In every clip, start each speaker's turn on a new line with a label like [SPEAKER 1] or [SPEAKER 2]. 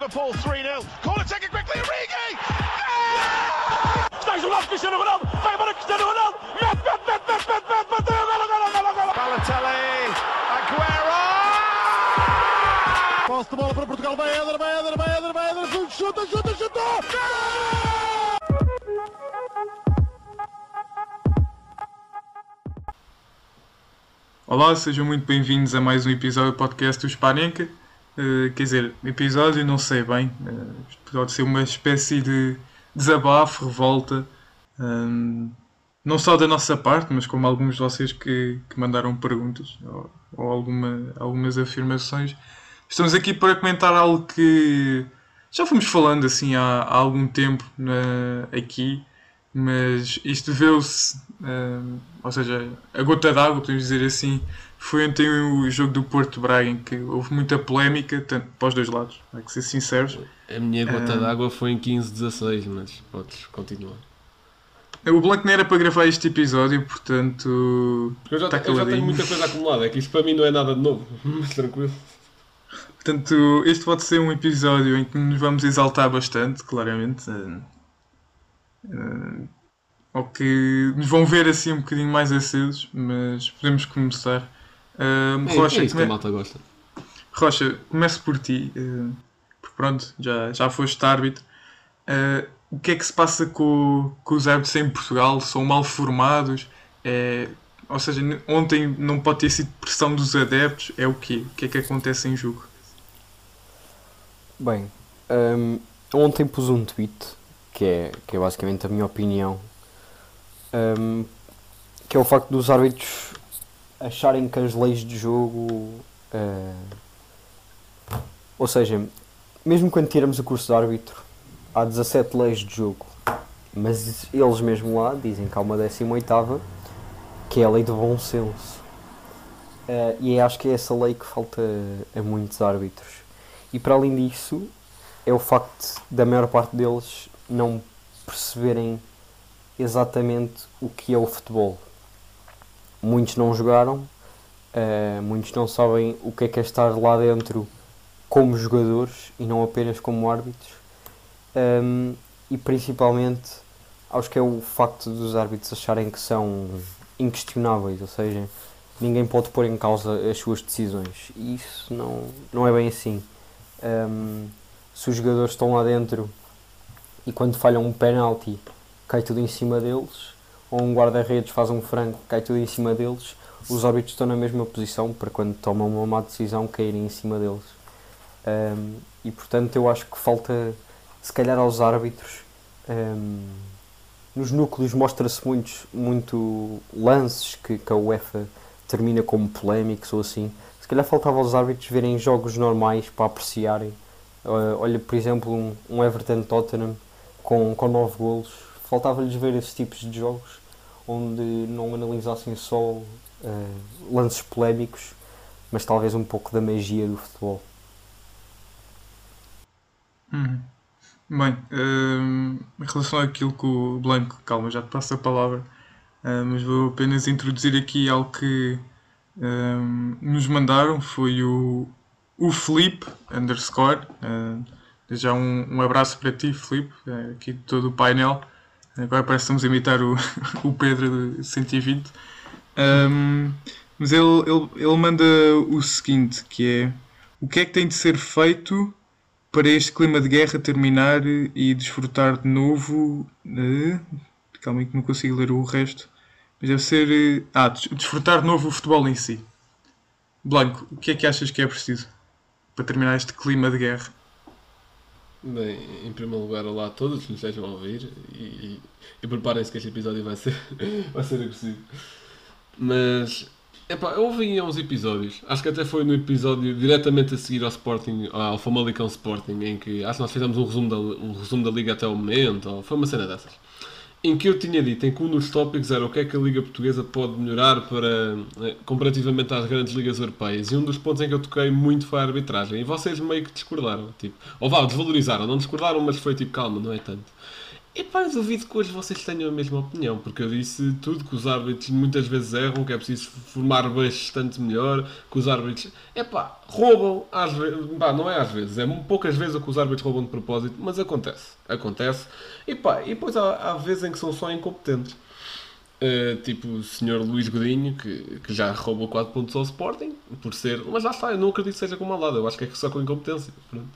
[SPEAKER 1] Liverpool
[SPEAKER 2] 3 0.
[SPEAKER 3] Olá, sejam muito bem-vindos a mais um episódio do podcast do Spanenka. Uh, quer dizer, episódio não sei bem, uh, pode ser uma espécie de desabafo, revolta, um, não só da nossa parte, mas como alguns de vocês que, que mandaram perguntas ou, ou alguma, algumas afirmações. Estamos aqui para comentar algo que já fomos falando assim há, há algum tempo aqui, mas isto deveu-se, um, ou seja, a gota d'água, podemos dizer assim, foi ontem o jogo do Porto Braga em que houve muita polémica, tanto para os dois lados, há que ser sinceros.
[SPEAKER 4] A minha gota
[SPEAKER 3] Ah.
[SPEAKER 4] d'água foi em 15-16, mas podes continuar.
[SPEAKER 3] O Blanco não era para gravar este episódio, portanto.
[SPEAKER 4] Eu já,
[SPEAKER 3] Tá
[SPEAKER 4] eu já tenho muita coisa acumulada, é que isto para mim não é nada de novo, mas tranquilo.
[SPEAKER 3] Portanto, este pode ser um episódio em que nos vamos exaltar bastante, claramente. eh, eh, ou que nos vão ver assim um bocadinho mais acesos, mas podemos começar.
[SPEAKER 4] É,
[SPEAKER 3] Rocha,
[SPEAKER 4] é isso que a
[SPEAKER 3] come-
[SPEAKER 4] malta gosta.
[SPEAKER 3] Rocha, começo por ti. eh, porque pronto, já, já foste árbitro. Eh, o que é que se passa com, com os árbitros em Portugal? São mal formados? É, ou seja, ontem não pode ter sido pressão dos adeptos? É o quê? O que é que acontece em jogo?
[SPEAKER 5] Bem, hum, ontem pus um tweet que é, que é basicamente a minha opinião, hum, que é o facto dos árbitros acharem que as leis de jogo, eh, ou seja, mesmo quando tiramos o curso de árbitro, há 17 leis de jogo, mas eles mesmo lá dizem que há uma 18 que é a lei do bom senso. Eh, e acho que é essa lei que falta a muitos árbitros. E para além disso, é o facto da maior parte deles não perceberem exatamente o que é o futebol. Muitos não jogaram, eh, muitos não sabem o que é que é estar lá dentro como jogadores e não apenas como árbitros. Ahm, e principalmente, acho que é o facto dos árbitros acharem que são inquestionáveis, ou seja, ninguém pode pôr em causa as suas decisões. E isso não, não é bem assim. Um, se os jogadores estão lá dentro e quando falham um penalti cai tudo em cima deles, ou um guarda-redes faz um franco cai tudo em cima deles, os árbitros estão na mesma posição para quando tomam uma má decisão caírem em cima deles. Um, e portanto eu acho que falta se calhar aos árbitros um, nos núcleos mostra-se muitos muito lances que, que a UEFA termina como polémicos ou assim se calhar faltava aos árbitros verem jogos normais para apreciarem. Uh, olha, por exemplo, um, um Everton-Tottenham com, com 9 golos. Faltava-lhes ver esses tipos de jogos onde não analisassem só uh, lances polémicos, mas talvez um pouco da magia do futebol.
[SPEAKER 3] Uhum. Bem, hum, em relação àquilo que o Blanco, calma, já te passo a palavra, ah, mas vou apenas introduzir aqui algo que hum, nos mandaram, foi o, o Felipe, underscore, ah, já um, um abraço para ti, Felipe, ah, aqui de todo o painel, agora parece que estamos a imitar o, o Pedro de 120, Hum, mas ele, ele, ele manda o seguinte, que é, o que é que tem de ser feito para este clima de guerra terminar e desfrutar de novo. eh, calma aí que não consigo ler o resto. Mas deve ser. eh, ah, des- desfrutar de novo o futebol em si. Blanco, o que é que achas que é preciso para terminar este clima de guerra?
[SPEAKER 4] Bem, em primeiro lugar, olá a todos que nos estejam a ouvir e, e, e preparem-se que este episódio vai ser, vai ser agressivo. Mas, epá, eu ouvi uns episódios, acho que até foi no episódio diretamente a seguir ao Sporting, ao Famalicão Sporting, em que acho que nós fizemos um resumo da, um resumo da Liga até o momento, ou foi uma cena dessas. Em que eu tinha dito em que um dos tópicos era o que é que a Liga Portuguesa pode melhorar para, eh, comparativamente às grandes ligas europeias. E um dos pontos em que eu toquei muito foi a arbitragem. E vocês meio que discordaram. Tipo, ou vá, desvalorizaram. Não discordaram, mas foi tipo, calma, não é tanto. E pá, duvido que hoje vocês tenham a mesma opinião, porque eu disse tudo que os árbitros muitas vezes erram, que é preciso formar bastante melhor, que os árbitros, é pá, roubam às vezes, pá, não é às vezes, é poucas vezes que os árbitros roubam de propósito, mas acontece, acontece. E pá, e depois há, há vezes em que são só incompetentes. Uh, tipo o Sr. Luís Godinho, que, que já roubou 4 pontos ao Sporting, por ser. Mas lá está, eu não acredito que seja com maldade, eu acho que é só com incompetência. Pronto.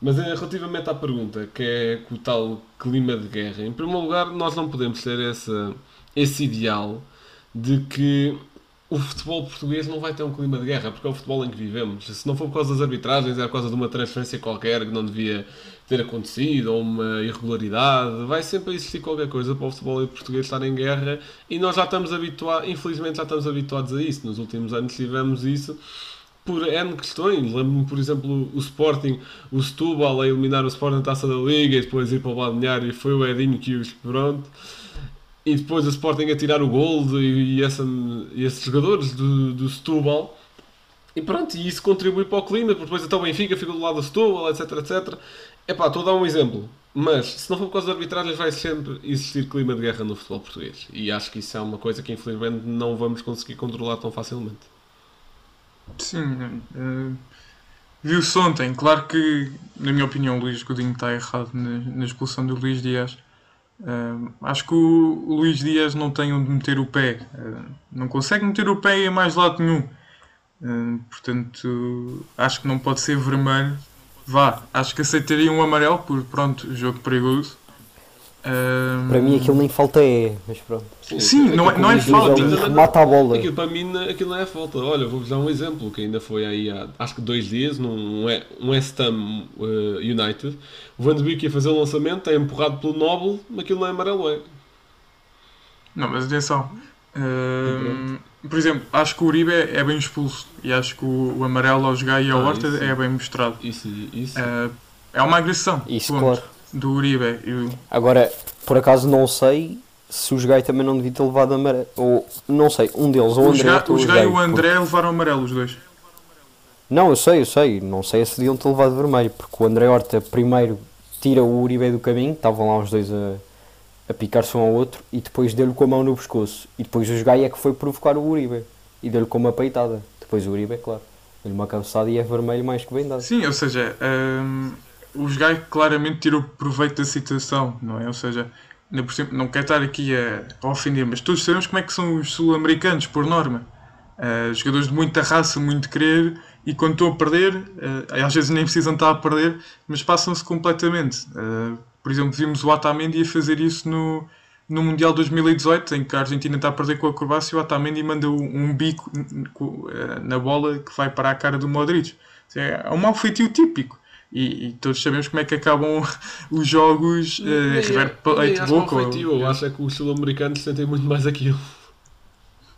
[SPEAKER 4] Mas eh, relativamente à pergunta, que é com o tal clima de guerra, em primeiro lugar, nós não podemos ter esse ideal de que o futebol português não vai ter um clima de guerra, porque é o futebol em que vivemos. Se não for por causa das arbitragens, é por causa de uma transferência qualquer que não devia ter acontecido, ou uma irregularidade, vai sempre existir qualquer coisa para o futebol português estar em guerra e nós já estamos habituados, infelizmente já estamos habituados a isso. Nos últimos anos tivemos isso por N questões. Lembro-me, por exemplo, o Sporting, o Setúbal a eliminar o Sporting na Taça da Liga e depois ir para o balneário e foi o Edinho que os pronto. E depois o Sporting a tirar o gol e, e, esses jogadores do, do Setúbal. E pronto, e isso contribui para o clima, porque depois até o Benfica fica do lado do Setúbal, etc, etc. Epá, estou a dar um exemplo. Mas, se não for por causa da arbitragem, vai sempre existir clima de guerra no futebol português. E acho que isso é uma coisa que, infelizmente, não vamos conseguir controlar tão facilmente.
[SPEAKER 3] Sim, uh, viu-se ontem. Claro que, na minha opinião, o Luís Godinho está errado na, na expulsão do Luís Dias. Uh, acho que o, Luís Dias não tem onde meter o pé. Uh, não consegue meter o pé em mais lado nenhum. portanto, acho que não pode ser vermelho. Vá, acho que aceitaria um amarelo por, pronto, jogo perigoso.
[SPEAKER 5] Um... Para mim aquilo nem falta é, mas pronto.
[SPEAKER 3] Sim, Sim não, é, não é falta.
[SPEAKER 5] Remata a bola.
[SPEAKER 4] Aquilo para mim aquilo não é falta. Olha, vou-vos dar um exemplo que ainda foi aí há acho que dois dias num um West Ham uh, United. O Van de Beek ia fazer o lançamento, é empurrado pelo Noble, mas aquilo não é amarelo, é.
[SPEAKER 3] Não, mas atenção. Uh, por exemplo, acho que o Uribe é, é bem expulso e acho que o, o amarelo ao jogar e ao ah, Horta é bem mostrado.
[SPEAKER 4] Isso, isso.
[SPEAKER 3] Uh, é uma agressão.
[SPEAKER 5] Isso, ponto. claro
[SPEAKER 3] do Uribe. Eu...
[SPEAKER 5] Agora, por acaso não sei se os Gai também não devia ter levado amarelo. Ou não sei, um deles, ou o André.
[SPEAKER 3] Os Gai e o André porque... levaram amarelo, os dois.
[SPEAKER 5] Não, eu sei, eu sei. Não sei se deviam ter levado vermelho, porque o André Horta primeiro tira o Uribe do caminho, estavam lá os dois a, a picar-se um ao outro, e depois deu-lhe com a mão no pescoço. E depois os Gai é que foi provocar o Uribe e deu-lhe com uma peitada. Depois o Uribe, é claro. Deu-lhe uma cabeçada e é vermelho mais que bem dado.
[SPEAKER 3] Sim, ou seja, hum, os gajos claramente tiram proveito da situação, não é? Ou seja, não quero estar aqui a, ofender, mas todos sabemos como é que são os sul-americanos, por norma. Uh, jogadores de muita raça, muito querer, e quando estão a perder, uh, às vezes nem precisam estar a perder, mas passam-se completamente. Uh, por exemplo, vimos o Otamendi a fazer isso no, no Mundial 2018, em que a Argentina está a perder com a Croácia o Otamendi manda um, bico na bola que vai para a cara do Modric. É um mau feitio típico. E, e, todos sabemos como é que acabam os jogos uh, River Plate Boca.
[SPEAKER 4] Eu acho é que os sul-americanos sentem muito mais aquilo.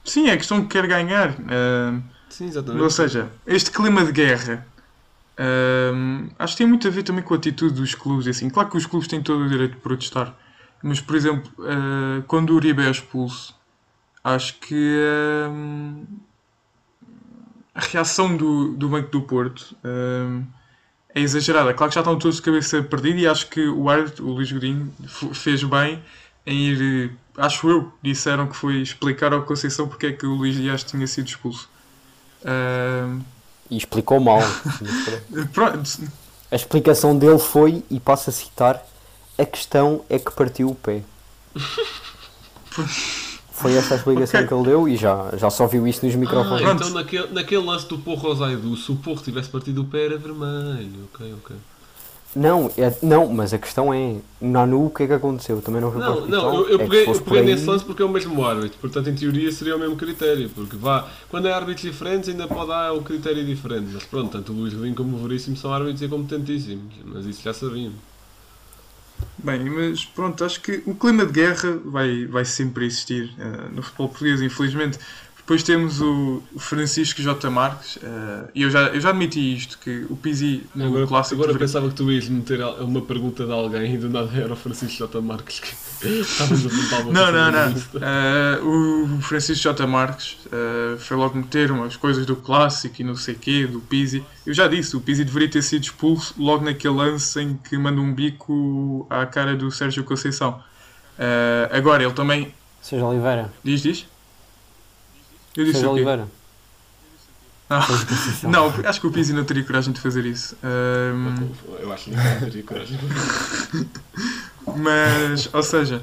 [SPEAKER 3] Sim, é questão que quer ganhar. Uh,
[SPEAKER 4] Sim, exatamente.
[SPEAKER 3] Ou seja, este clima de guerra uh, acho que tem muito a ver também com a atitude dos clubes. Assim. Claro que os clubes têm todo o direito de protestar, mas por exemplo, uh, quando o Uribe é expulso, acho que a reação do, do Banco do Porto é exagerada. Claro que já estão todos de cabeça perdida e acho que o árbitro, o Luís Godinho, fez bem em ir, acho eu, disseram que foi explicar ao Conceição porque é que o Luís Dias tinha sido expulso. Uh...
[SPEAKER 5] E explicou mal. A explicação dele foi, e passo a citar, a questão é que partiu o pé. Foi essa a explicação okay. que ele deu e já, já só viu isso nos microfones.
[SPEAKER 4] Ah, então naquele, naquele lance do Porro Rosaidu, se o Porro tivesse partido o pé era vermelho. Ok, ok.
[SPEAKER 5] Não, é, não, mas a questão é, Nanu, o que é que aconteceu? Também não foi
[SPEAKER 4] Não, não, eu, eu é peguei, eu peguei nesse lance porque é o mesmo árbitro, portanto em teoria seria o mesmo critério, porque vá, quando é árbitros diferentes ainda pode dar o critério diferente, mas pronto, tanto o Luís Rodinho como o Veríssimo são árbitros e competentíssimos, mas isso já sabíamos.
[SPEAKER 3] Bem, mas pronto, acho que o clima de guerra vai, vai sempre existir uh, no futebol português, infelizmente. Depois temos o o Francisco J. Marques, eh, e eu já, eu já admiti isto, que o Pizzi no
[SPEAKER 4] Agora,
[SPEAKER 3] clássico.
[SPEAKER 4] agora
[SPEAKER 3] deveria-
[SPEAKER 4] pensava que tu ias meter uma pergunta de alguém e do nada era o Francisco J. Marques que estavas a uma
[SPEAKER 3] Não, não, não. Eh, o Francisco J. Marques eh, foi logo meter umas coisas do clássico e não sei quê, do Pizzi. Eu já disse, o Pizzi deveria ter sido expulso logo naquele lance em que manda um bico à cara do Sérgio Conceição. Agora, ele também.
[SPEAKER 5] Seja Oliveira.
[SPEAKER 3] Diz, diz? Eu disse o quê?
[SPEAKER 5] Oliveira.
[SPEAKER 3] Ah, não, acho que o Pizzi não teria coragem de fazer isso. Ehm,
[SPEAKER 4] Eu acho que não teria coragem.
[SPEAKER 3] Mas, ou seja,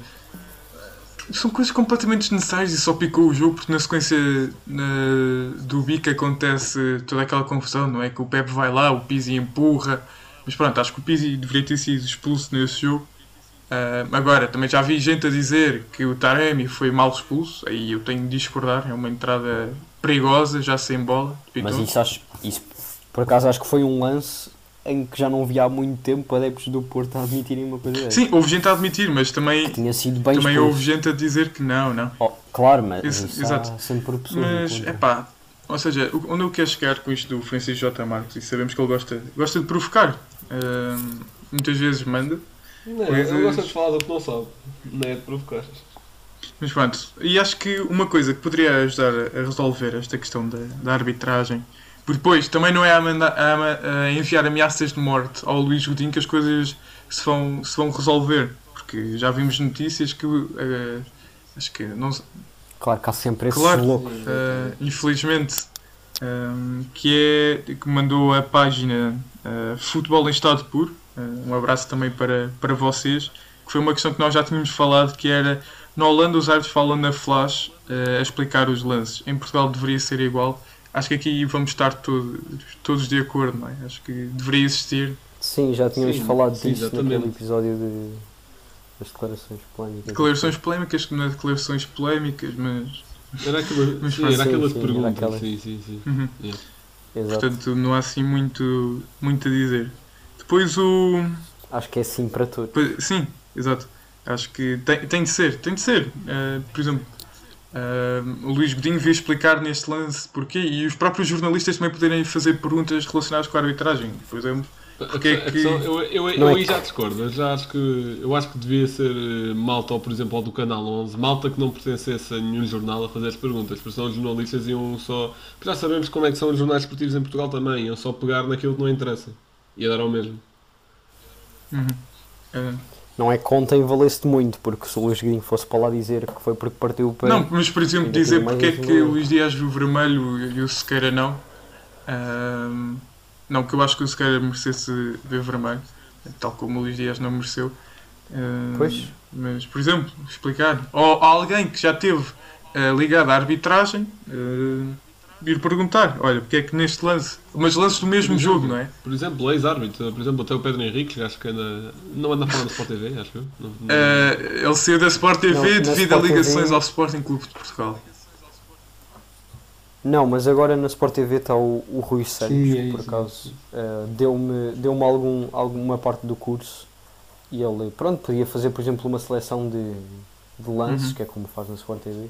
[SPEAKER 3] são coisas completamente desnecessárias e só picou o jogo porque na sequência na- do bico acontece toda aquela confusão, não é? Que o Pepe vai lá, o Pizzi empurra. Mas pronto, acho que o Pizzi deveria ter sido expulso nesse jogo. Ah, agora, também já vi gente a dizer que o Taremi foi mal expulso, aí eu tenho de discordar, é uma entrada perigosa, já sem bola.
[SPEAKER 5] Mas isso, acho, isso por acaso acho que foi um lance em que já não havia há muito tempo adeptos do Porto a admitirem uma coisa dessa.
[SPEAKER 3] Sim, houve gente a admitir, mas também,
[SPEAKER 5] Tinha sido bem
[SPEAKER 3] também
[SPEAKER 5] expulso.
[SPEAKER 3] houve gente a dizer que não, não.
[SPEAKER 5] Oh, claro, mas
[SPEAKER 3] exato.
[SPEAKER 5] sempre pessoas
[SPEAKER 3] Mas, é pá, ou seja, onde eu quero chegar com isto do Francisco J. Marques, e sabemos que ele gosta, gosta de provocar, Ahm, muitas vezes manda,
[SPEAKER 4] Não,
[SPEAKER 3] Coisas-
[SPEAKER 4] ele gosta de falar do que não sabe, não é de provocar.
[SPEAKER 3] mas pronto. E acho que uma coisa que poderia ajudar a resolver esta questão da, da arbitragem, porque depois também não é a, manda- a a enviar ameaças de morte ao Luís Godinho que as coisas se vão, se vão resolver, porque já vimos notícias que eh, acho que não, se-
[SPEAKER 5] Claro que há sempre esses
[SPEAKER 3] Claro.
[SPEAKER 5] loucos.
[SPEAKER 3] Uh, infelizmente, um, que é que mandou a página uh, Futebol em Estado Puro. Um abraço também para, para vocês. Que foi uma questão que nós já tínhamos falado, que era na Holanda os árbitros falam na flash uh, a explicar os lances. Em Portugal deveria ser igual. Acho que aqui vamos estar todo- todos de acordo, não é? Acho que deveria existir.
[SPEAKER 5] Sim, já tínhamos
[SPEAKER 4] Sim,
[SPEAKER 5] falado
[SPEAKER 4] sim,
[SPEAKER 5] disso
[SPEAKER 4] exatamente.
[SPEAKER 5] naquele episódio de, das declarações polémicas.
[SPEAKER 3] Declarações polémicas, que não é declarações polémicas, mas.
[SPEAKER 4] Era aquela,
[SPEAKER 3] Mas
[SPEAKER 4] sim, era
[SPEAKER 5] sim,
[SPEAKER 4] aquela
[SPEAKER 5] sim,
[SPEAKER 4] pergunta.
[SPEAKER 5] era aquela.
[SPEAKER 4] Sim, sim, sim.
[SPEAKER 3] Uhum.
[SPEAKER 5] Exato.
[SPEAKER 3] Portanto, não há assim muito, muito a dizer. Depois o.
[SPEAKER 5] Acho que é sim para todos.
[SPEAKER 3] Pois, Sim, exato. Acho que tem, tem de ser, tem de ser. Uh, por exemplo, uh, o Luís Godinho veio explicar neste lance porquê e os próprios jornalistas também poderem fazer perguntas relacionadas com a arbitragem. Por exemplo, Porque é que-
[SPEAKER 4] questão- eu, eu,
[SPEAKER 5] é
[SPEAKER 4] aí
[SPEAKER 5] que-
[SPEAKER 4] já discordo. Eu, já acho que, eu acho que devia ser eh, malta, ou por exemplo, ao do Canal 11, malta que não pertencesse a nenhum jornal a fazer as perguntas, porque senão os jornalistas iam só. porque Já sabemos como é que são os jornais esportivos em Portugal também, iam só pegar naquilo que não interessa. Ia dar ao mesmo.
[SPEAKER 3] uhum. Uh,
[SPEAKER 5] Não é que ontem valesse muito, porque se o Luís Guilherme fosse para lá dizer que foi porque partiu o pé.
[SPEAKER 3] não, mas por exemplo, dizer porque é que
[SPEAKER 5] um-
[SPEAKER 3] o Luís Dias viu vermelho e o Sequeira não. Uh, não, que eu acho que o Sequeira merecesse ver vermelho, tal como o Luís Dias não mereceu. Uh,
[SPEAKER 5] Pois.
[SPEAKER 3] Mas, por exemplo, explicar. Ou alguém que já teve uh, ligado à arbitragem uh, vir perguntar: olha, porque é que neste lance. Mas lances do mesmo
[SPEAKER 4] exemplo,
[SPEAKER 3] jogo, não é?
[SPEAKER 4] Por exemplo, ex-árbitro, por exemplo, até o Pedro Henrique, acho que anda. não anda fora da Sport TV, acho eu. Não- não-
[SPEAKER 3] Uh, ele saiu da Sport TV
[SPEAKER 5] Não,
[SPEAKER 3] devido
[SPEAKER 5] Sport
[SPEAKER 3] a ligações
[SPEAKER 5] TV
[SPEAKER 3] ao Sporting Clube de Portugal.
[SPEAKER 5] Não, mas agora na Sport TV está o, o Rui Santos,
[SPEAKER 4] Sim, é
[SPEAKER 5] por acaso. eh, deu-me deu algum, alguma parte do curso e ele, pronto, podia fazer, por exemplo, uma seleção de, de lances,
[SPEAKER 3] Uhum.
[SPEAKER 5] que é como faz na Sport TV,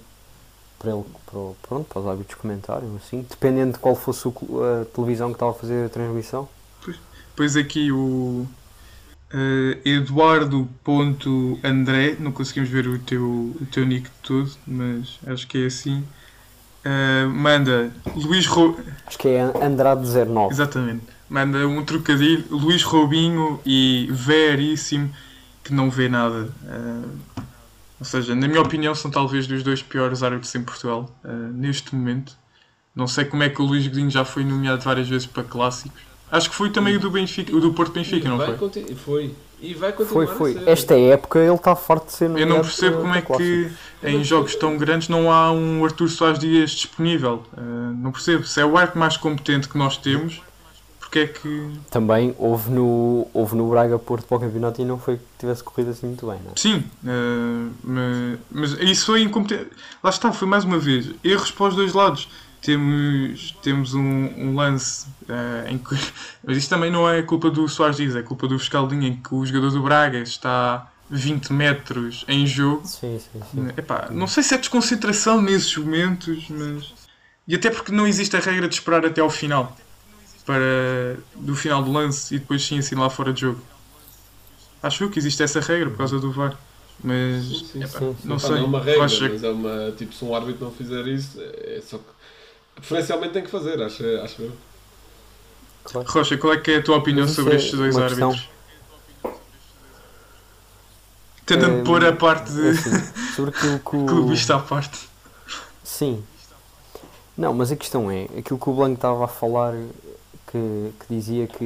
[SPEAKER 5] para ele, para, o- pronto, para os árbitros comentarem, assim, dependendo de qual fosse o a televisão que estava a fazer a transmissão.
[SPEAKER 3] Depois aqui o uh, Eduardo.andré, não conseguimos ver o teu, o teu nick todo, mas acho que é assim. Uh, manda Luís Ro...
[SPEAKER 5] Acho que é Andrade 09.
[SPEAKER 3] Exatamente. Manda um trocadilho, Luís Robinho e Veríssimo, que não vê nada. Uh, ou seja, na minha opinião, são talvez dos dois piores árbitros em Portugal uh, neste momento. Não sei como é que o Luís Godinho já foi nomeado várias vezes para clássicos. Acho que foi também o do Benfica, o do Porto Benfica, não
[SPEAKER 4] vai
[SPEAKER 3] foi?
[SPEAKER 4] foi. E vai continuar
[SPEAKER 5] Foi, foi.
[SPEAKER 4] a ser.
[SPEAKER 5] Esta época ele está farto de ser
[SPEAKER 3] Eu não
[SPEAKER 5] nomeado
[SPEAKER 3] percebo como é que em jogos tão grandes não há um Artur Soares Dias disponível. Uh, não percebo. Se é o árbitro mais competente que nós temos, porque é que.
[SPEAKER 5] Também houve no, houve no Braga Porto para o campeonato e não foi que tivesse corrido assim muito bem, não é?
[SPEAKER 3] Sim, uh, mas, mas isso foi incompetente. Lá está, foi mais uma vez. Erros para os dois lados. Temos, temos um, um lance uh, em que. Mas isto também não é culpa do Soares Dias, é culpa do Fiscaldinho, em que o jogador do Braga está 20 metros em jogo.
[SPEAKER 5] Sim, sim, sim.
[SPEAKER 3] Epá, não sei se é desconcentração nesses momentos, mas E até porque não existe a regra de esperar até ao final. Para do final do lance e depois sim assim lá fora de jogo. Acho eu que existe essa regra por causa do VAR. Mas
[SPEAKER 4] Sim,
[SPEAKER 3] epá,
[SPEAKER 5] sim, sim.
[SPEAKER 3] não sei.
[SPEAKER 4] não é uma regra,
[SPEAKER 3] Acho
[SPEAKER 4] mas é uma. Tipo, se um árbitro não fizer isso, é só que. Preferencialmente tem que fazer, acho, acho eu.
[SPEAKER 3] Rocha, qual é que é a tua opinião sobre
[SPEAKER 5] é
[SPEAKER 3] estes dois
[SPEAKER 5] uma questão.
[SPEAKER 3] árbitros? Tentando
[SPEAKER 5] Hum,
[SPEAKER 3] pôr a parte
[SPEAKER 5] É
[SPEAKER 3] de
[SPEAKER 5] assim, sobre aquilo que o...
[SPEAKER 3] clubista à parte.
[SPEAKER 5] Sim. Não, mas a questão é, aquilo que o Blanco estava a falar, que, que dizia que,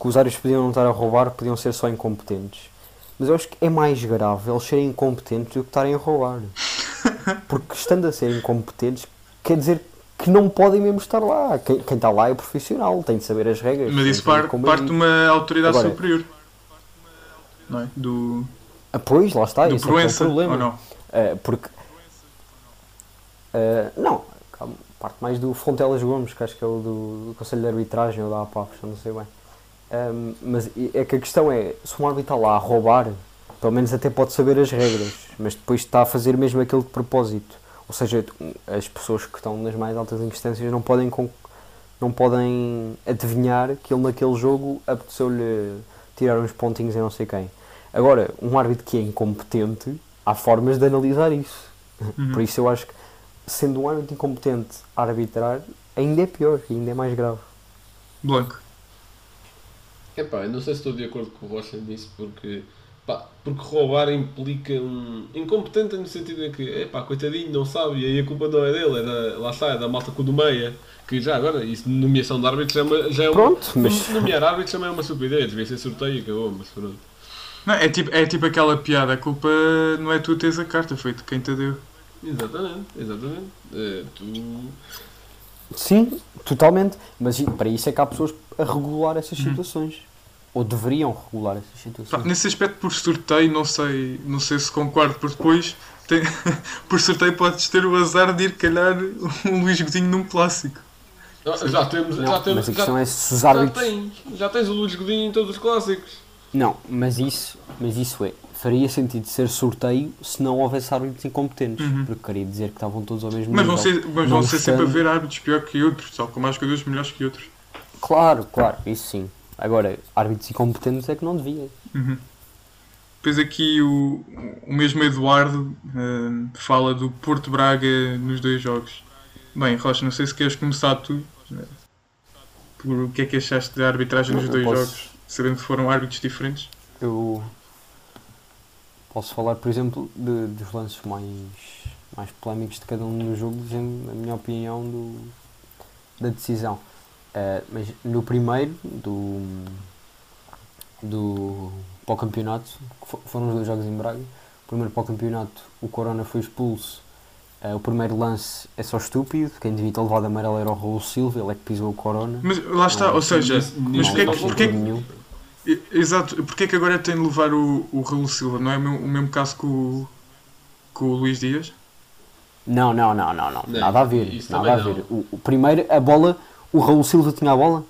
[SPEAKER 5] que os árbitros podiam não estar a roubar, podiam ser só incompetentes. Mas eu acho que é mais grave eles serem incompetentes do que estarem a roubar. Porque estando a ser incompetentes, quer dizer que não podem mesmo estar lá. Quem, quem está lá é profissional, tem de saber as regras.
[SPEAKER 3] Mas isso
[SPEAKER 5] saber
[SPEAKER 3] parte, de uma autoridade
[SPEAKER 5] Agora-
[SPEAKER 3] superior. Não é? Do,
[SPEAKER 5] Ah, pois, lá está,
[SPEAKER 3] do
[SPEAKER 5] esse é é o
[SPEAKER 3] Proença,
[SPEAKER 5] problema.
[SPEAKER 3] ou não?
[SPEAKER 5] Uh, porque. uh, não, calma, parte mais do Fontelas Gomes, que acho que é o do, do Conselho de Arbitragem ou da APAF, não sei bem. Um, mas é que a questão é: se um árbitro está lá a roubar, pelo menos até pode saber as regras, mas depois está a fazer mesmo aquilo de propósito. Ou seja, as pessoas que estão nas mais altas instâncias não podem, não podem adivinhar que ele naquele jogo apeteceu-lhe tirar uns pontinhos e não sei quem. Agora, um árbitro que é incompetente, há formas de analisar isso.
[SPEAKER 3] Uhum.
[SPEAKER 5] Por isso eu acho que, sendo um árbitro incompetente a arbitrar, ainda é pior, ainda é mais grave.
[SPEAKER 3] Blanco.
[SPEAKER 4] Epá, eu não sei se estou de acordo com o Rocha nisso, porque, pá, porque roubar implica um incompetente no sentido em que, epá, coitadinho, não sabe, e aí a culpa não é dele, é da, lá está, é da malta com do meia, que já agora, isso de nomeação de árbitros é uma, já é uma,
[SPEAKER 5] Pronto, mas-
[SPEAKER 4] nomear árbitros também é uma estupidez, devia ser sorteio e acabou, mas pronto.
[SPEAKER 3] Não, é, tipo, é tipo aquela piada, a culpa não é tu teres a carta, foi de quem te deu.
[SPEAKER 4] Exatamente, exatamente. É, tu...
[SPEAKER 5] Sim, totalmente. Mas para isso é que há pessoas a regular essas situações. Ou deveriam regular essas
[SPEAKER 3] Pá,
[SPEAKER 5] situações.
[SPEAKER 3] nesse aspecto, por sorteio, não sei, não sei se concordo, porque depois, tem- por sorteio, podes ter o azar de ir calhar um Luís Godinho num clássico.
[SPEAKER 4] Ah, Já temos,
[SPEAKER 5] Não,
[SPEAKER 4] já temos,
[SPEAKER 5] mas a
[SPEAKER 4] já,
[SPEAKER 5] questão é se os
[SPEAKER 4] já,
[SPEAKER 5] árbitros.
[SPEAKER 4] tens, já tens o Luís Godinho em todos os clássicos.
[SPEAKER 5] Não, mas isso, mas isso é. Faria sentido ser sorteio se não houvesse árbitros incompetentes.
[SPEAKER 3] Uhum.
[SPEAKER 5] Porque queria dizer que estavam todos ao mesmo
[SPEAKER 3] Mas vão
[SPEAKER 5] nível.
[SPEAKER 3] ser, mas vão ser sempre a ver árbitros pior que outros, só com mais jogadores melhores que outros.
[SPEAKER 5] Claro, claro, isso sim. Agora, árbitros incompetentes é que não devia.
[SPEAKER 3] Uhum. Depois aqui o, o mesmo Eduardo hum, fala do Porto Braga nos dois jogos. Bem, Rocha, não sei se queres começar tu. né, Por o que é que achaste da arbitragem nos dois
[SPEAKER 5] posso.
[SPEAKER 3] jogos, sabendo que foram árbitros diferentes.
[SPEAKER 5] Eu posso falar, por exemplo, de- dos lances mais, mais polémicos de cada um dos jogos, dizendo a minha opinião do, da decisão. Eh, mas no primeiro, do, do para o campeonato, foram os dois jogos em Braga. Primeiro para o campeonato, o Corona foi expulso. Eh, o primeiro lance é só estúpido, quem devia ter levado amarelo era o Raul Silva, ele é que pisou o Corona.
[SPEAKER 3] Mas lá está,
[SPEAKER 5] Não,
[SPEAKER 3] ou seja,
[SPEAKER 4] mas-
[SPEAKER 3] mas
[SPEAKER 4] não,
[SPEAKER 3] porquê, E- Exato, porque é que agora tem de levar o, o Raul Silva? Não é o mesmo, o mesmo caso com o, com o Luís Dias?
[SPEAKER 5] Não, não, não, não, não. Nada a ver.
[SPEAKER 4] isso
[SPEAKER 5] Nada a ver. O, o primeiro, a bola, o Raul Silva tinha a bola?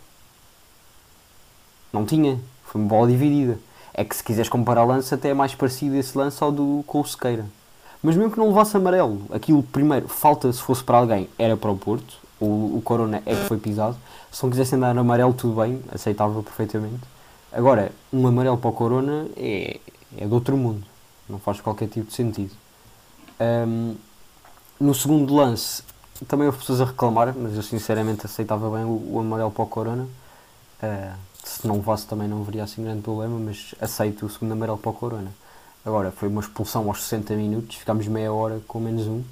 [SPEAKER 5] Não tinha. Foi uma bola dividida. É que se quiseres comparar lance, até é mais parecido esse lance ao do com o Sequeira. Mas mesmo que não levasse amarelo, aquilo primeiro, falta se fosse para alguém, era para o Porto. O, o Corona é que foi pisado. Se não quisessem dar amarelo, tudo bem, aceitável perfeitamente. Agora, um amarelo para o Corona é, é de outro mundo. Não faz qualquer tipo de sentido. Ahm, no segundo lance, também houve pessoas a reclamar, mas eu sinceramente aceitava bem o, o amarelo para o Corona. Ah, se não levasse também não haveria assim grande problema, mas aceito o segundo amarelo para o Corona. Agora, foi uma expulsão aos 60 minutos, ficámos meia hora com menos um.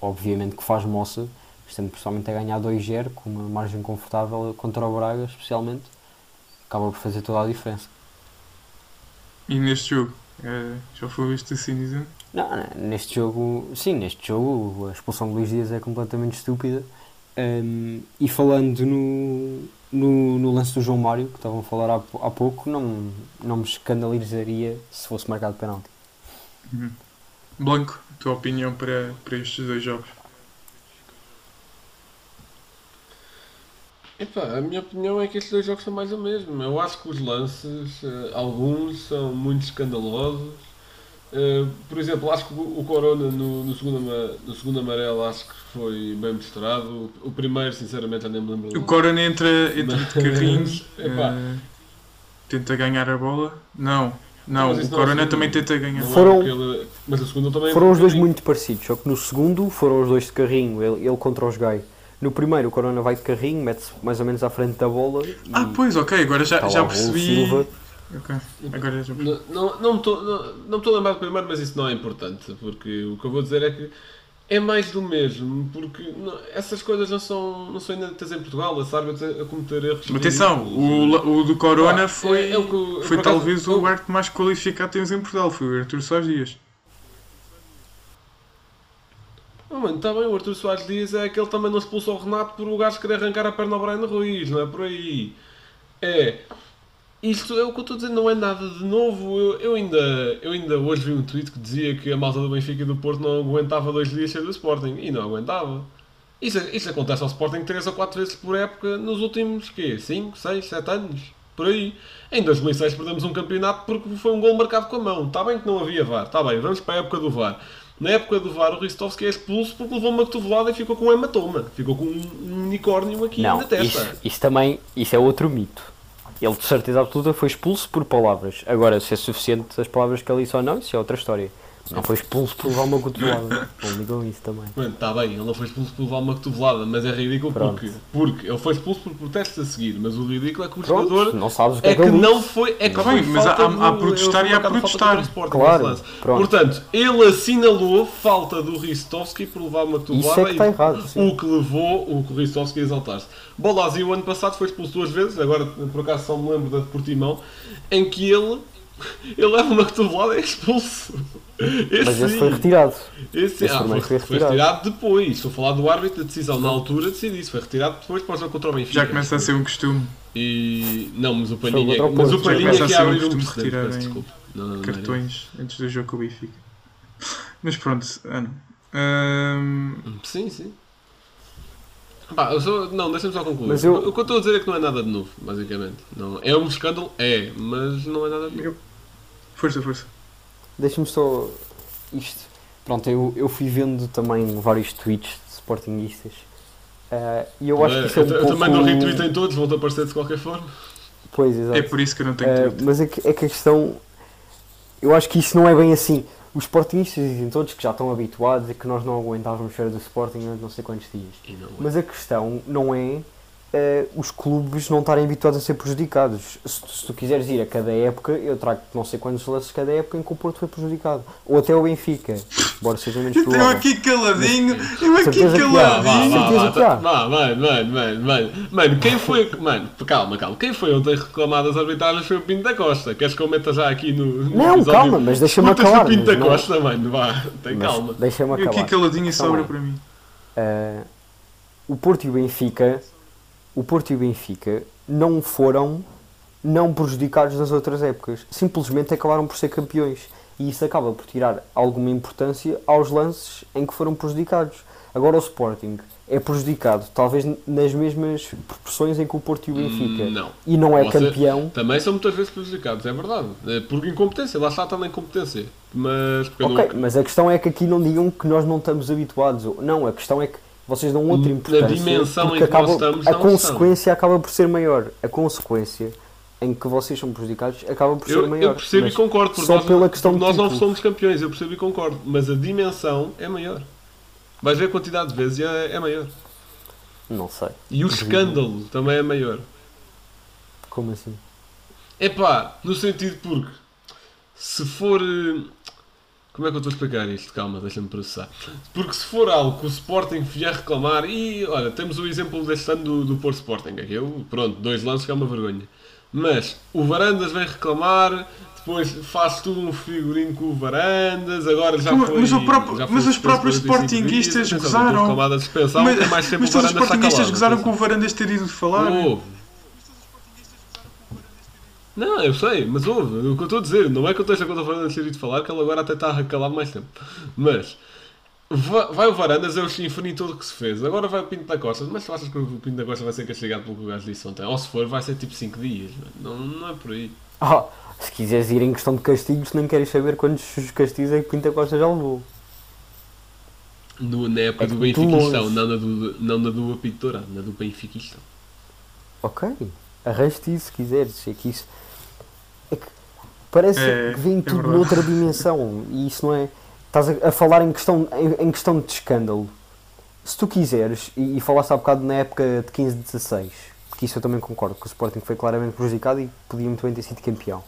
[SPEAKER 5] Obviamente que faz moça, estando principalmente a ganhar 2-0, com uma margem confortável contra o Braga, especialmente, acaba por fazer toda a diferença.
[SPEAKER 3] E neste jogo? eh, já foi isto assim dizendo?
[SPEAKER 5] Não, neste jogo, sim, neste jogo a expulsão de Luís Dias é completamente estúpida. Hum, e falando no, no, no lance do João Mário, que estavam a falar há, há pouco, não, não me escandalizaria se fosse marcado penalti.
[SPEAKER 3] Blanco, tua opinião para, para estes dois jogos?
[SPEAKER 4] Epá, a minha opinião é que estes dois jogos são mais o mesmo. Eu acho que os lances, eh, alguns são muito escandalosos, Uh, por exemplo, acho que o o Corona no, no, segundo, ama- no segundo amarelo acho que foi bem misturado. O, o primeiro, sinceramente, já nem me lembro.
[SPEAKER 3] O Corona entra, entra de carrinho,
[SPEAKER 4] Epá.
[SPEAKER 3] eh, tenta ganhar a bola. Não, não,
[SPEAKER 4] Mas
[SPEAKER 3] o
[SPEAKER 4] não é
[SPEAKER 3] Corona
[SPEAKER 4] assim,
[SPEAKER 3] também tenta ganhar.
[SPEAKER 4] Não é
[SPEAKER 5] Foram-
[SPEAKER 4] porque ele- mas o segundo também.
[SPEAKER 5] Foram os dois muito parecidos, só que no segundo foram os dois de carrinho, ele, ele contra os Gai. No primeiro o Corona vai de carrinho, mete-se mais ou menos à frente da bola e
[SPEAKER 3] Ah, pois, ok, agora já,
[SPEAKER 5] está
[SPEAKER 3] já percebi.
[SPEAKER 5] Silva.
[SPEAKER 3] Ok, agora já.
[SPEAKER 4] Não, não, não, me estou- não, não me estou a lembrar do primeiro, mas isso não é importante, porque o que eu vou dizer é que é mais do mesmo, porque não- essas coisas não são, não são inauditas em Portugal, a árbitros a, a cometer erros.
[SPEAKER 3] Mas Atenção, o, o do Corona
[SPEAKER 4] Pá,
[SPEAKER 3] foi,
[SPEAKER 4] é- é o que eu-
[SPEAKER 3] foi
[SPEAKER 4] acaso,
[SPEAKER 3] talvez
[SPEAKER 4] eu-
[SPEAKER 3] o árbitro mais qualificado que temos em Portugal, foi o Arthur Soares Dias.
[SPEAKER 4] Oh, mano, está bem, o Arthur Soares Dias é que também não expulsou o Renato por o gajo querer arrancar a perna ao Brian Ruiz, não é por aí. É. Isto é o que eu estou dizer, não é nada de novo. Eu, eu ainda, eu ainda hoje vi um tweet que dizia que a malta do Benfica e do Porto não aguentava dois dias sem do Sporting. E não aguentava. Isso, isso acontece ao Sporting 3 ou 4 vezes por época nos últimos, quê? 5, 6, 7 anos? Por aí. Em 2006 perdemos um campeonato porque foi um gol marcado com a mão. Está bem que não havia VAR. Está bem, vamos para a época do VAR. Na época do VAR, o Ristovski é expulso porque levou uma cotovelada e ficou com um hematoma. Ficou com um, unicórnio aqui
[SPEAKER 5] Não,
[SPEAKER 4] na testa.
[SPEAKER 5] isso, isso também isso é outro mito. Ele de certeza absoluta foi expulso por palavras. Agora, se é suficiente as palavras que ele disse ou não, isso é outra história. Não foi expulso por levar uma cotovelada. Não ligam isso também.
[SPEAKER 4] Mano, está bem, ele não foi expulso por levar uma cotovelada, mas é ridículo
[SPEAKER 5] Pronto.
[SPEAKER 4] porque, porque ele foi expulso por protestos a seguir, mas o ridículo é que o
[SPEAKER 5] Pronto,
[SPEAKER 4] jogador
[SPEAKER 5] não sabes o que
[SPEAKER 4] é
[SPEAKER 5] é que
[SPEAKER 4] que
[SPEAKER 5] ele
[SPEAKER 4] não foi. É que
[SPEAKER 3] Tá
[SPEAKER 4] foi
[SPEAKER 3] mas há-
[SPEAKER 4] do-
[SPEAKER 3] protestar e há protestar.
[SPEAKER 4] Sporting
[SPEAKER 5] Claro.
[SPEAKER 4] Portanto, ele assinalou falta do Ristovski por levar uma
[SPEAKER 5] Isso
[SPEAKER 4] cotovelada
[SPEAKER 5] é que está
[SPEAKER 4] e
[SPEAKER 5] errado.
[SPEAKER 4] o que levou o que o Ristovski a exaltar-se. Bolazzi o ano passado foi expulso duas vezes, agora por acaso só me lembro da de Portimão, em que ele, ele leva uma cotovelada e é expulso. Esse,
[SPEAKER 5] Mas esse
[SPEAKER 4] sim.
[SPEAKER 5] foi retirado.
[SPEAKER 4] Esse,
[SPEAKER 5] Esse
[SPEAKER 4] ah, foi,
[SPEAKER 5] foi
[SPEAKER 4] foi
[SPEAKER 5] retirado.
[SPEAKER 4] retirado depois. Estou a falar do árbitro, a decisão na altura decidi isso. Foi retirado depois para o jogo contra o Benfica.
[SPEAKER 3] Já começa a ser um costume
[SPEAKER 4] E. Não, mas o Palhinha,
[SPEAKER 5] o
[SPEAKER 4] mas o Palhinha que abre um
[SPEAKER 3] costume
[SPEAKER 4] Desculpa. Não, não, não,
[SPEAKER 3] cartões antes do jogo com o Benfica. Mas pronto, Ana. Ahm,
[SPEAKER 4] não. Sim, sim. Eu sou- não, deixa-me só concluir.
[SPEAKER 5] Mas eu-
[SPEAKER 4] O que eu estou a dizer é que não é nada de novo, basicamente. Não, é um escândalo? É, mas não é nada de novo.
[SPEAKER 3] Força, força.
[SPEAKER 5] Deixa-me só. Isto. Pronto, eu, eu fui vendo também vários tweets de Sportingistas. Ah, e eu acho que isso é um
[SPEAKER 4] eu, eu
[SPEAKER 5] pouco.
[SPEAKER 4] também não retweetem todos, vão-te aparecer de qualquer forma.
[SPEAKER 5] Pois, exato.
[SPEAKER 3] É por isso que eu não tenho
[SPEAKER 5] Ah,
[SPEAKER 3] Twitter.
[SPEAKER 5] mas é que, é que a questão. Eu acho que isso não é bem assim. Os Sportingistas dizem todos que já estão habituados e que nós não aguentávamos ser do Sporting durante não sei quantos dias.
[SPEAKER 4] É.
[SPEAKER 5] Mas a questão não é eh, os clubes não estarem habituados a ser prejudicados. Se, tu- se tu quiseres ir a cada época, eu trago não sei quantos lances cada época em que o Porto foi prejudicado. Ou até o Benfica, embora seja menos
[SPEAKER 3] Eu
[SPEAKER 5] provável.
[SPEAKER 3] aqui caladinho, eu aqui
[SPEAKER 5] Certeza que há.
[SPEAKER 4] Vá, vá,
[SPEAKER 3] caladinho.
[SPEAKER 4] vá, mano, mano, mano, mano, mano, quem foi, mano, calma, calma, quem foi ontem reclamado das arbitragens foi o Pinto da Costa, queres que eu meta já aqui no, no
[SPEAKER 5] Não,
[SPEAKER 4] episódio?
[SPEAKER 5] calma, mas deixa-me acabar,
[SPEAKER 4] do Pinto da
[SPEAKER 5] não-
[SPEAKER 4] Costa, mano, vá, tem
[SPEAKER 5] Mas
[SPEAKER 4] calma.
[SPEAKER 5] Deixa-me
[SPEAKER 3] Eu aqui
[SPEAKER 5] acabar.
[SPEAKER 3] caladinho e sobra para mim.
[SPEAKER 5] Uh, o Porto e o Benfica, o Porto e o Benfica não foram não prejudicados nas outras épocas, simplesmente acabaram por ser campeões e isso acaba por tirar alguma importância aos lances em que foram prejudicados. Agora o Sporting é prejudicado, talvez nas mesmas proporções em que o Porto e o Benfica,
[SPEAKER 4] Não.
[SPEAKER 5] e não é
[SPEAKER 4] Você-
[SPEAKER 5] campeão.
[SPEAKER 4] Também são muitas vezes prejudicados, é verdade. É por incompetência, lá está também incompetência. Mas
[SPEAKER 5] Ok,
[SPEAKER 4] não-
[SPEAKER 5] mas a questão é que aqui não digam que nós não estamos habituados. Não, a questão é que vocês dão outra importância.
[SPEAKER 4] dimensão
[SPEAKER 5] porque
[SPEAKER 4] em que nós
[SPEAKER 5] acaba-
[SPEAKER 4] estamos,
[SPEAKER 5] a consequência acaba por ser maior. A consequência em que vocês são prejudicados acaba por ser
[SPEAKER 4] eu,
[SPEAKER 5] maior.
[SPEAKER 4] eu percebo e concordo, porque
[SPEAKER 5] só
[SPEAKER 4] nós,
[SPEAKER 5] pela questão
[SPEAKER 4] nós não somos campeões, eu percebo e concordo, mas a dimensão é maior. Vais ver a quantidade de vezes e é, é maior.
[SPEAKER 5] Não sei.
[SPEAKER 4] E o escândalo também é maior.
[SPEAKER 5] Como assim?
[SPEAKER 4] Epá, no sentido porque se for. Como é que eu estou a explicar isto? Calma, deixa-me processar. Porque se for algo que o Sporting vier reclamar, e olha, temos o exemplo deste ano do, do Porto Sporting, aquele, pronto, dois lances que é uma vergonha. Mas o Varandas vem reclamar, depois faz tudo um figurino com o Varandas, agora já
[SPEAKER 3] Mas-
[SPEAKER 4] foi.
[SPEAKER 3] mas o próprio-
[SPEAKER 4] já foi
[SPEAKER 3] mas os próprios
[SPEAKER 4] 45
[SPEAKER 3] sportinguistas
[SPEAKER 4] dias,
[SPEAKER 3] gozaram. Mas, mas todos os sportinguistas gozaram com o Varandas ter ido falar.
[SPEAKER 4] Não, eu sei, mas houve. O que eu estou a dizer, não é que eu esteja contra o Varandas ter ido falar, que ele agora até está calado mais tempo. Mas va- vai o Varandas, é o chinfrim todo que se fez. Agora vai o Pinto da Costa. Mas tu achas que o Pinto da Costa vai ser castigado pelo que o gajo disse ontem? Ou se for, vai ser tipo 5 dias. Não, não é por aí.
[SPEAKER 5] Ah, se quiseres ir em questão de castigos, nem queres saber quantos castigos é que Pinta Costa já levou.
[SPEAKER 4] No, na época
[SPEAKER 5] É
[SPEAKER 4] do Benfiquistão, não na do, não na do apito dourado, na do Benfiquistão.
[SPEAKER 5] Ok, arraste isso se quiseres. É que isso. É que parece
[SPEAKER 3] É,
[SPEAKER 5] que vem
[SPEAKER 3] é
[SPEAKER 5] tudo
[SPEAKER 3] verdade.
[SPEAKER 5] noutra dimensão. E isso não é. Estás a, a falar em questão, em, em questão de escândalo. Se tu quiseres, e, e falaste há bocado na época de 15-16, que isso eu também concordo, que o Sporting foi claramente prejudicado e podia muito bem ter sido campeão.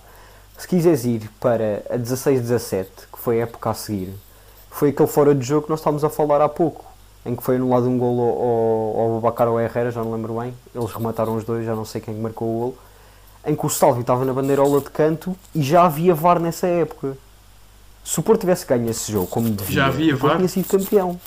[SPEAKER 5] Se quiseres ir para a 16-17, que foi a época a seguir, foi aquele fora de jogo que nós estávamos a falar há pouco, em que foi anulado um golo ao, ao Babacar ou Herrera, já não lembro bem, eles remataram os dois, já não sei quem marcou o golo, em que o Salvio estava na bandeirola de canto e já havia VAR nessa época. Se o Porto tivesse ganho esse jogo como devia,
[SPEAKER 3] Já havia VAR?
[SPEAKER 5] tinha sido campeão.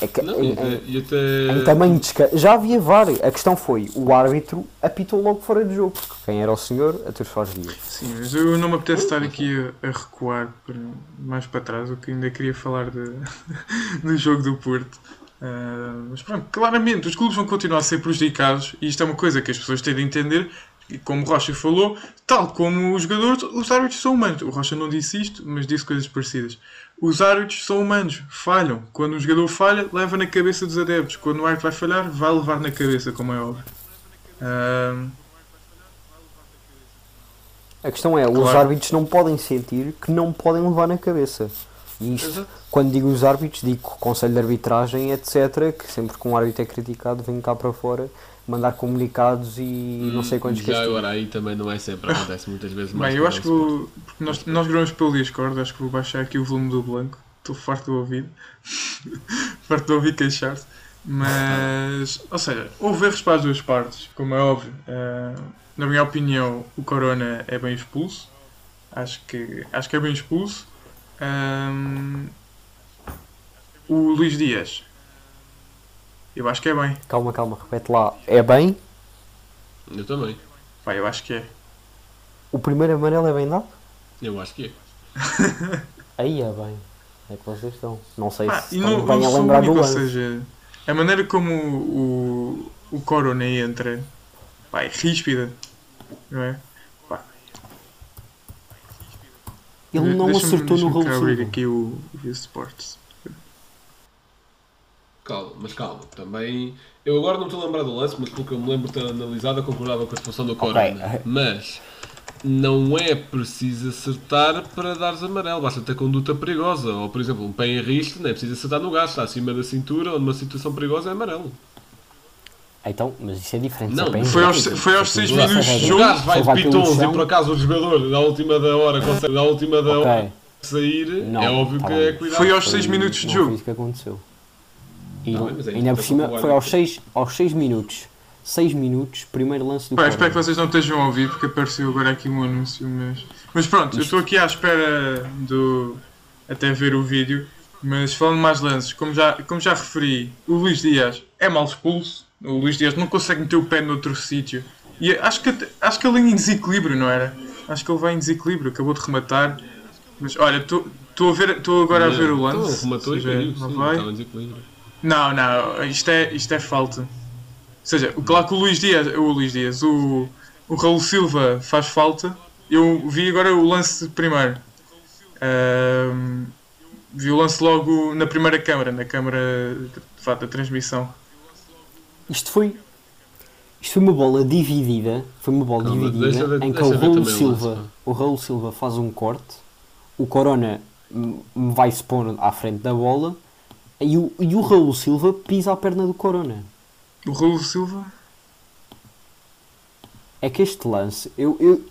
[SPEAKER 5] É que,
[SPEAKER 4] Não,
[SPEAKER 5] em,
[SPEAKER 4] e até, e até-
[SPEAKER 5] em tamanho de esca- Já havia VAR. A questão foi, o árbitro apitou logo fora de jogo, porque quem era o senhor, a teus faz dias.
[SPEAKER 3] Sim, mas eu não me apetece estar aqui a, a recuar para- mais para trás, o que ainda queria falar de, do jogo do Porto. Ah, mas pronto, claramente os clubes vão continuar a ser prejudicados e isto é uma coisa que as pessoas têm de entender. E como o Rocha falou, tal como os jogadores, os árbitros são humanos. O Rocha não disse isto, mas disse coisas parecidas. Os árbitros são humanos, falham. Quando um jogador falha, leva na cabeça dos adeptos. Quando o árbitro vai falhar, vai levar na cabeça, como é óbvio. Ah,
[SPEAKER 5] A questão é, os
[SPEAKER 3] Claro.
[SPEAKER 5] árbitros não podem sentir que não podem levar na cabeça. E isto,
[SPEAKER 4] Exato.
[SPEAKER 5] quando digo os árbitros, digo o Conselho de Arbitragem, etc., que sempre que um árbitro é criticado, vem cá para fora mandar comunicados e não sei quantos
[SPEAKER 4] Já
[SPEAKER 5] castigos.
[SPEAKER 4] agora aí também não é sempre, acontece muitas vezes mais.
[SPEAKER 3] Bem, eu acho que vou. Nós, nós gravamos pelo Discord, acho que vou baixar aqui o volume do Blanco. Estou farto de ouvir. farto de ouvir queixar-se. Mas. Ou seja, houve erros para as duas partes, como é óbvio. Ah, na minha opinião, o Corona é bem expulso. Acho que, acho que é bem expulso. Ahm, o Luís Dias. Eu acho que é bem.
[SPEAKER 5] Calma, calma, repete lá. É bem?
[SPEAKER 4] Eu também.
[SPEAKER 3] Pá, eu acho que é.
[SPEAKER 5] O primeiro amarelo é bem dado?
[SPEAKER 4] Eu acho que é.
[SPEAKER 5] Aí é bem. É que vocês estão. Não sei
[SPEAKER 3] Ah,
[SPEAKER 5] se
[SPEAKER 3] e não,
[SPEAKER 5] bem a lembrar do
[SPEAKER 3] único, ou seja, a maneira como o, o, o Corona entra pá, é ríspida, não é? Pá,
[SPEAKER 5] Ele não acertou no Raul
[SPEAKER 3] abrir aqui o, o Sports.
[SPEAKER 4] Calma, mas calma, também. Eu agora não estou a lembrar do lance, mas pelo que eu me lembro de ter analisado, eu concordava com a expulsão do Corona. Mas não é preciso acertar para dares amarelo, basta ter conduta perigosa. Ou, por exemplo, um pé em risco, não é preciso acertar no gás, está acima da cintura ou numa situação perigosa é amarelo.
[SPEAKER 5] Então, mas isso é diferente.
[SPEAKER 4] Não,
[SPEAKER 5] é
[SPEAKER 3] Foi aos, foi aos 6
[SPEAKER 5] Sim, sim.
[SPEAKER 3] minutos de
[SPEAKER 4] O
[SPEAKER 3] jogo.
[SPEAKER 4] gás vai de pitons e por acaso o jogador, na última da hora, consegue, na última da hora
[SPEAKER 5] Ok.
[SPEAKER 4] sair,
[SPEAKER 5] Não,
[SPEAKER 4] é óbvio
[SPEAKER 5] tá
[SPEAKER 4] que
[SPEAKER 5] bem.
[SPEAKER 4] é cuidado.
[SPEAKER 3] Foi aos
[SPEAKER 5] Foi-
[SPEAKER 3] 6 minutos de jogo.
[SPEAKER 5] Foi isso que aconteceu. E
[SPEAKER 4] bem, mas é
[SPEAKER 5] ainda por cima foi aos
[SPEAKER 4] árbitro.
[SPEAKER 5] 6 aos seis minutos. 6 minutos, primeiro lance do
[SPEAKER 3] Pá, espero que vocês não estejam a ouvir porque apareceu agora aqui um anúncio, mas. Mas pronto, eu estou aqui à espera do. até ver o vídeo. Mas falando mais lances, como já, como já referi, o Luís Dias é mal expulso. O Luís Dias não consegue meter o pé noutro sítio. E acho que, acho que ele em desequilíbrio, não era? Acho que ele vai em desequilíbrio, acabou de rematar. Mas olha, estou agora a ver o lance.
[SPEAKER 4] Então, rematou
[SPEAKER 3] ou
[SPEAKER 4] e caiu,
[SPEAKER 3] não
[SPEAKER 4] sim,
[SPEAKER 3] vai. Não, não, isto é, isto é falta. Ou seja, o- claro que o Luís Dias, o Luís Dias, o, o Raul Silva faz falta. Eu vi agora o lance primeiro. Ahm, vi o lance logo na primeira câmara, na câmara de, da transmissão.
[SPEAKER 5] Isto foi. Isto foi uma bola dividida. Foi uma bola
[SPEAKER 4] Calma,
[SPEAKER 5] dividida em que o Raul Silva,
[SPEAKER 4] lance,
[SPEAKER 5] o Raul Silva faz um corte, o Corona vai se pôr à frente da bola e o, e o Raul Silva pisa a perna do Corona.
[SPEAKER 3] O Raul Silva?
[SPEAKER 5] É que este lance, eu, eu,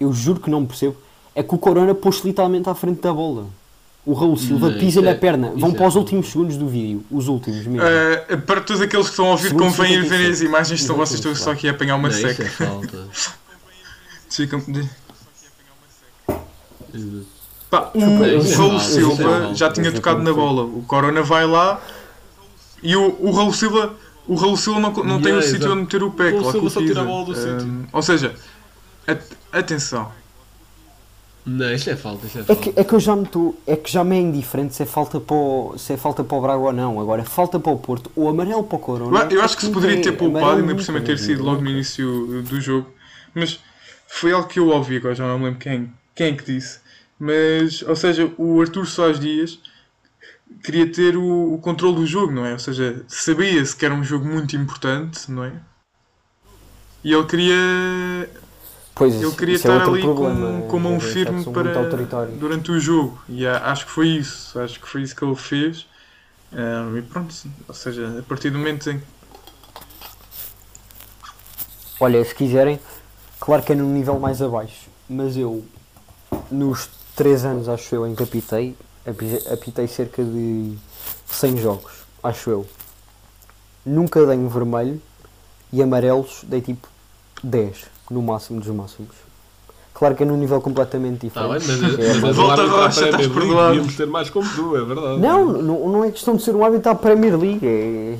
[SPEAKER 5] eu juro que não percebo, é que o Corona pôs-se literalmente à frente da bola. O Raul Silva pisa-lhe
[SPEAKER 4] isso é-
[SPEAKER 5] a perna. Vão
[SPEAKER 4] isso é
[SPEAKER 5] para os
[SPEAKER 4] falta.
[SPEAKER 5] últimos segundos do vídeo. Os últimos mesmo.
[SPEAKER 3] Ah, para todos aqueles que estão a ouvir,
[SPEAKER 5] Segundo
[SPEAKER 3] convém ir
[SPEAKER 5] 57.
[SPEAKER 3] verem as imagens, senão
[SPEAKER 5] Exatamente,
[SPEAKER 3] vocês estão só aqui a apanhar uma
[SPEAKER 4] Não, isso
[SPEAKER 3] seca.
[SPEAKER 4] é falta.
[SPEAKER 3] Ficam-. Pá, o,
[SPEAKER 4] é
[SPEAKER 3] Raul
[SPEAKER 4] é
[SPEAKER 3] Silva já tinha
[SPEAKER 5] é
[SPEAKER 3] tocado na bola. O Corona vai lá e o, o Raul Silva, o Raul Silva não, não tem
[SPEAKER 4] Yeah,
[SPEAKER 3] o sítio onde meter o pé.
[SPEAKER 4] O Raul Silva só tira a bola do
[SPEAKER 3] Ahm,
[SPEAKER 4] sítio.
[SPEAKER 3] Ou seja, at- atenção.
[SPEAKER 4] Não, isto é falta, isto é
[SPEAKER 5] É
[SPEAKER 4] falta.
[SPEAKER 5] que, é que eu já me tô, é que já me é indiferente se é falta para o, se é falta para o Braga ou não. Agora, falta para o Porto, ou amarelo para o Corona.
[SPEAKER 3] Eu, eu acho que se poderia
[SPEAKER 5] é.
[SPEAKER 3] ter poupado, ainda por cima ter
[SPEAKER 5] é.
[SPEAKER 3] sido logo no início do jogo. Mas foi algo que eu ouvi, agora já não me lembro quem, quem é que disse. Mas, ou seja, o Arthur Soares Dias queria ter o, o controle do jogo, não é? Ou seja, sabia-se que era um jogo muito importante, não é? E ele queria
[SPEAKER 5] Pois,
[SPEAKER 3] ele queria
[SPEAKER 5] é
[SPEAKER 3] estar
[SPEAKER 5] outro
[SPEAKER 3] ali
[SPEAKER 5] problema,
[SPEAKER 3] com, com mão
[SPEAKER 5] é,
[SPEAKER 3] firme para durante o jogo e acho que foi isso acho que foi isso que ele fez Ah, e pronto ou seja a partir do momento em
[SPEAKER 5] Olha, se quiserem, claro que é num nível mais abaixo, mas eu, nos 3 anos, acho eu, em que apitei, api- apitei cerca de 100 jogos, acho eu. Nunca dei um vermelho e amarelos dei tipo 10, no máximo dos máximos. Claro que é num nível completamente
[SPEAKER 4] bem,
[SPEAKER 5] diferente.
[SPEAKER 4] mas,
[SPEAKER 5] É,
[SPEAKER 4] mas,
[SPEAKER 5] mas-
[SPEAKER 4] o
[SPEAKER 3] Volta
[SPEAKER 4] árbitro
[SPEAKER 3] Rocha, estás perdoado.
[SPEAKER 4] devíamos ter mais como tu, é verdade.
[SPEAKER 5] Não, não, não é questão de ser um árbitro à Premier League. É,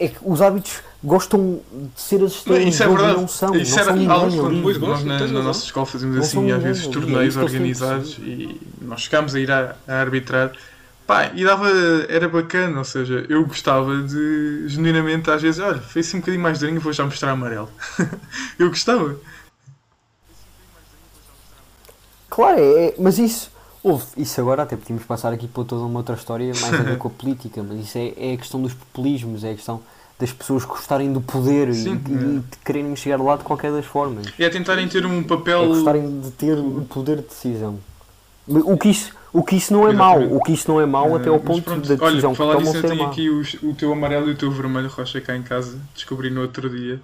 [SPEAKER 5] é que os árbitros gostam de ser as estrelas
[SPEAKER 3] isso é verdade
[SPEAKER 5] não são.
[SPEAKER 3] isso
[SPEAKER 5] não
[SPEAKER 3] era
[SPEAKER 5] são
[SPEAKER 3] algo
[SPEAKER 5] ali.
[SPEAKER 3] quando
[SPEAKER 4] Pois
[SPEAKER 3] nós na, na nossa escola fazíamos
[SPEAKER 5] Não
[SPEAKER 3] assim às vezes torneios
[SPEAKER 5] que
[SPEAKER 3] organizados e nós chegámos a ir a, a arbitrar Pá, e dava, era bacana, ou seja, eu gostava de, genuinamente, às vezes, olha, fez assim um bocadinho mais durinho, vou já mostrar amarelo. eu gostava.
[SPEAKER 5] Claro, é, é- mas isso, houve, isso agora até podíamos passar aqui para toda uma outra história mais a ver com a política, mas isso é, é a questão dos populismos, é a questão das pessoas gostarem do poder e,
[SPEAKER 3] Sim,
[SPEAKER 5] e-
[SPEAKER 3] é.
[SPEAKER 5] e de quererem chegar lá de qualquer das formas.
[SPEAKER 3] E é tentarem ter um
[SPEAKER 5] É
[SPEAKER 3] papel.
[SPEAKER 5] gostarem de ter o poder de decisão. O que isso, o que isso não é mau, o que isso não é mau até ao ponto
[SPEAKER 3] pronto,
[SPEAKER 5] da decisão
[SPEAKER 3] Olha,
[SPEAKER 5] que
[SPEAKER 3] falar
[SPEAKER 5] tomam
[SPEAKER 3] disso, eu tenho aqui os- o teu amarelo e o teu vermelho rocha cá em casa, descobri no outro dia.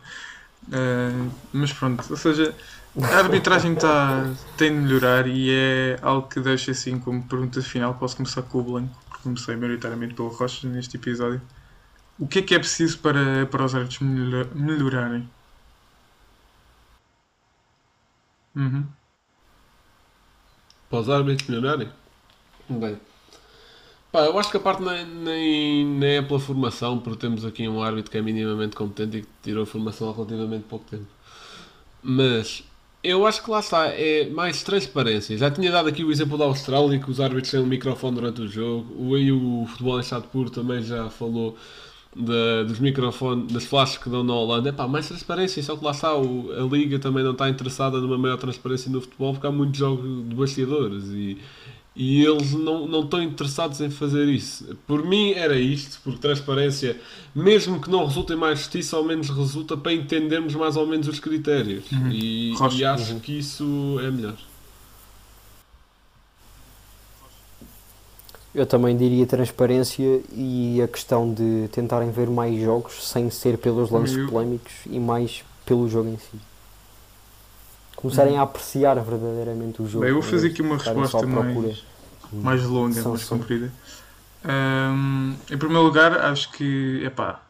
[SPEAKER 3] Ah, mas pronto, ou seja, a arbitragem tá, tem de melhorar e é algo que deixo assim como pergunta final. Posso começar com o Blanco, porque comecei maioritariamente pelo Rocha neste episódio. O que é que é preciso para, para os árbitros melhora- melhorarem? Uhum.
[SPEAKER 4] Para os árbitros melhorarem? Bem. Pá, eu acho que a parte nem, nem, nem é pela formação, porque temos aqui um árbitro que é minimamente competente e que tirou formação há relativamente pouco tempo. Mas eu acho que lá está, é mais transparência. Já tinha dado aqui o exemplo da Austrália, que os árbitros têm um microfone durante o jogo. O, e o Futebol em Estado Puro também já falou da- dos microfones, das flashes que dão na Holanda. É pá, mais transparência, só que lá está, o- a Liga também não está interessada numa maior transparência no futebol, porque há muitos jogos de bastidores e, e eles não, não estão interessados em fazer isso. Por mim era isto, porque transparência, mesmo que não resulte em mais justiça, ao menos resulta para entendermos mais ou menos os critérios. E,
[SPEAKER 3] Rocha.
[SPEAKER 4] e acho que isso é melhor.
[SPEAKER 5] Eu também diria transparência e a questão de tentarem ver mais jogos sem ser pelos lances
[SPEAKER 3] Eu-
[SPEAKER 5] polémicos e mais pelo jogo em si. Começarem a apreciar verdadeiramente o jogo.
[SPEAKER 3] Bem, eu vou fazer aqui uma resposta mais, mais longa,
[SPEAKER 5] São
[SPEAKER 3] mais
[SPEAKER 5] sim.
[SPEAKER 3] comprida. Ahm, em primeiro lugar, acho que, epá,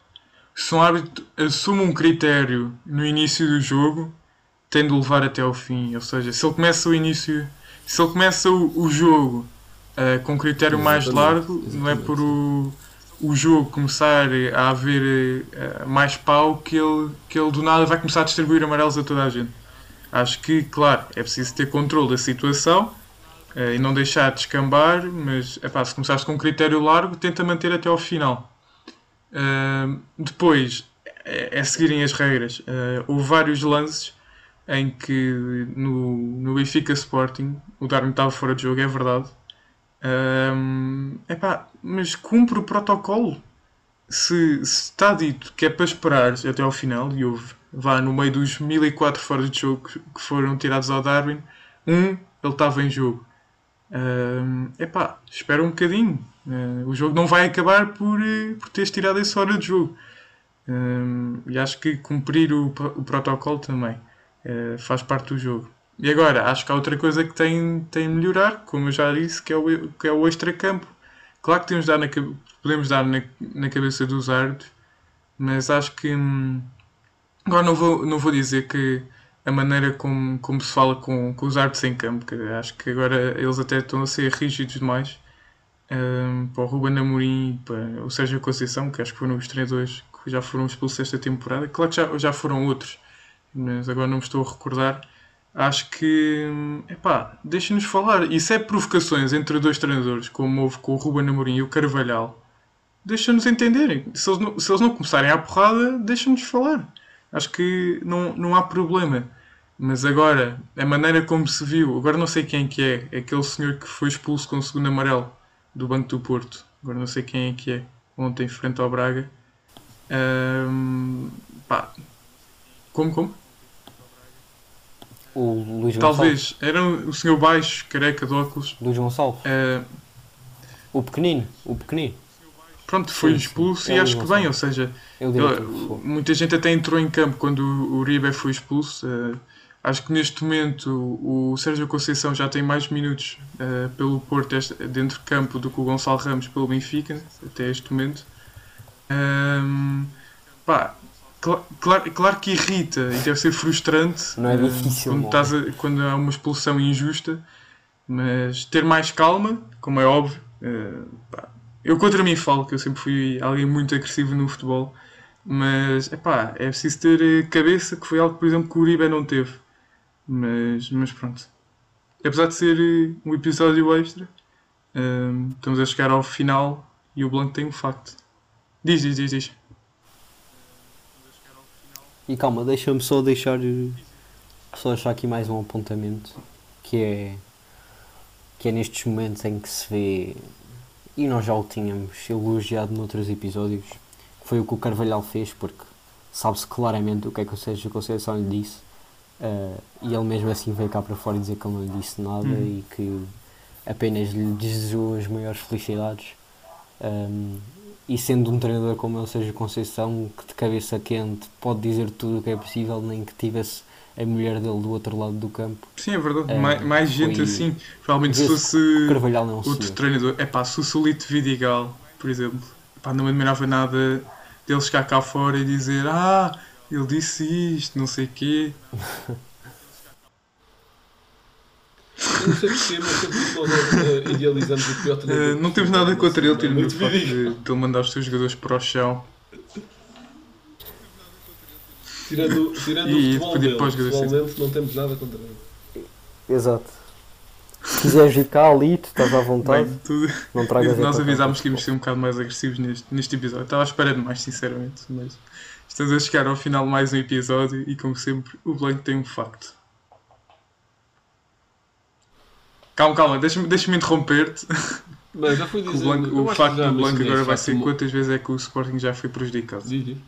[SPEAKER 3] se um árbitro assume um critério no início do jogo, tem de levar até ao fim. Ou seja, se ele começa o início, se ele começa o, o jogo ah, com critério mais
[SPEAKER 4] Exatamente,
[SPEAKER 3] largo, não é
[SPEAKER 4] exatamente.
[SPEAKER 3] por o, o jogo começar a haver ah, mais pau que ele, que ele do nada vai começar a distribuir amarelos a toda a gente. Acho que, claro, é preciso ter controle da situação eh, e não deixar descambar, mas epá, se começaste com um critério largo, tenta manter até ao final. Depois é, é seguirem as regras. Houve vários lances em que no, no Benfica Sporting o Darwin estava fora de jogo, é verdade. Ah, epá, mas cumpre o protocolo. Se, se está dito que é para esperar até ao final, e houve vá no meio dos 1004 fora de jogo que foram tirados ao Darwin, um ele estava em jogo. Ahm, epá, espera um bocadinho. Ah, o jogo não vai acabar por, eh, por teres tirado esse hora de jogo. Ahm, e acho que cumprir o, o protocolo também eh, faz parte do jogo. E agora, acho que há outra coisa que tem, tem de melhorar, como eu já disse, que é o, que é o extracampo. Claro que temos dar na, podemos dar na, na cabeça dos árbitros, mas acho que. hum, agora não vou, não vou dizer que a maneira como, como se fala com, com os árbitros em campo, que acho que agora eles até estão a ser rígidos demais. hum, para o Ruben Amorim e para o Sérgio Conceição, que acho que foram os treinadores que já foram expulsos esta temporada. Claro que já, já foram outros, mas agora não me estou a recordar. Acho que, epá, deixem-nos falar. Se é provocações entre dois treinadores, como houve com o Ruben Amorim e o Carvalhal, deixa-nos entenderem. Se eles, não, se eles não começarem à porrada, deixa-nos falar. Acho que não, não há problema. Mas agora, a maneira como se viu, agora não sei quem que é, é aquele senhor que foi expulso com o segundo amarelo do Banco do Porto. Agora não sei quem é que é, ontem frente ao Braga. Ahm, pá, como, como?
[SPEAKER 5] O Luís Gonçalves.
[SPEAKER 3] Talvez, era o senhor baixo, careca de óculos.
[SPEAKER 5] Luís Gonçalves.
[SPEAKER 3] Ah,
[SPEAKER 5] O pequenino. O pequenino.
[SPEAKER 3] pronto, foi
[SPEAKER 5] Sim,
[SPEAKER 3] expulso
[SPEAKER 5] É
[SPEAKER 3] e acho que bem, ou seja,
[SPEAKER 5] que foi.
[SPEAKER 3] muita gente até entrou em campo quando o Uribe foi expulso. eh, acho que neste momento o Sérgio Conceição já tem mais minutos eh, pelo Porto este- dentro de campo do que o Gonçalo Ramos pelo Benfica, até este momento. Ahm, pá, cla- claro, claro que irrita e deve ser frustrante
[SPEAKER 5] Não é
[SPEAKER 3] eh,
[SPEAKER 5] difícil,
[SPEAKER 3] quando,
[SPEAKER 5] não.
[SPEAKER 3] estás a- quando há uma expulsão injusta, mas ter mais calma, como é óbvio. eh, pá, eu contra mim falo que eu sempre fui alguém muito agressivo no futebol, mas epá, é preciso ter eh, cabeça, que foi algo, por exemplo, que o Uribe não teve. Mas, mas pronto. Apesar de ser um episódio extra, estamos a chegar ao final e o Blanco tem um facto. Diz, diz, diz, diz.
[SPEAKER 5] E calma, deixa-me só deixar só achar aqui mais um apontamento que é que é nestes momentos em que se vê e nós já o tínhamos elogiado noutros episódios que foi o que o Carvalhal fez porque sabe-se claramente o que é que o Sérgio Conceição lhe disse eh, e ele mesmo assim veio cá para fora dizer que ele não lhe disse nada
[SPEAKER 3] Uhum.
[SPEAKER 5] e que apenas lhe desejou as maiores felicidades Um, e sendo um treinador como ele seja Conceição, que de cabeça quente pode dizer tudo o que é possível, nem que tivesse a mulher dele do outro lado do campo,
[SPEAKER 3] Sim, é verdade.
[SPEAKER 5] Eh,
[SPEAKER 3] mais, mais gente assim. Provavelmente se fosse
[SPEAKER 5] Carvalhal não
[SPEAKER 3] outro treinador. É pá, se fosse o Lito Vidigal, por exemplo, pá, não admirava nada dele chegar cá fora e dizer Ah, ele disse isto, não sei o quê.
[SPEAKER 4] Eu não sei porquê, mas sempre que nós eh, idealizamos o pior
[SPEAKER 3] Eh,
[SPEAKER 4] treinador.
[SPEAKER 3] não temos nada contra ele, tirando o
[SPEAKER 4] Muito
[SPEAKER 3] facto de, de ele mandar os seus jogadores para o chão.
[SPEAKER 4] Tirando, tirando
[SPEAKER 3] E
[SPEAKER 4] o futebol dele,
[SPEAKER 3] para os
[SPEAKER 4] pessoalmente não temos nada contra ele.
[SPEAKER 5] Exato. Se quiseres vir cá ali, tu estás à vontade,
[SPEAKER 3] Bem, tudo-
[SPEAKER 5] não tragas
[SPEAKER 3] nós avisámos que íamos ser um bocado mais agressivos neste, neste episódio. Estava à espera de mais, sinceramente. Mas estamos a chegar ao final de mais um episódio e, como sempre, o Blanco tem um facto. Calma, calma, deixa-me deixa interromper-te.
[SPEAKER 4] Mas já fui
[SPEAKER 3] O,
[SPEAKER 4] dizer.
[SPEAKER 3] O
[SPEAKER 4] acho
[SPEAKER 3] facto do Blanco agora vai ser quantas vezes é que o Sporting já foi prejudicado.
[SPEAKER 4] Diz, diz.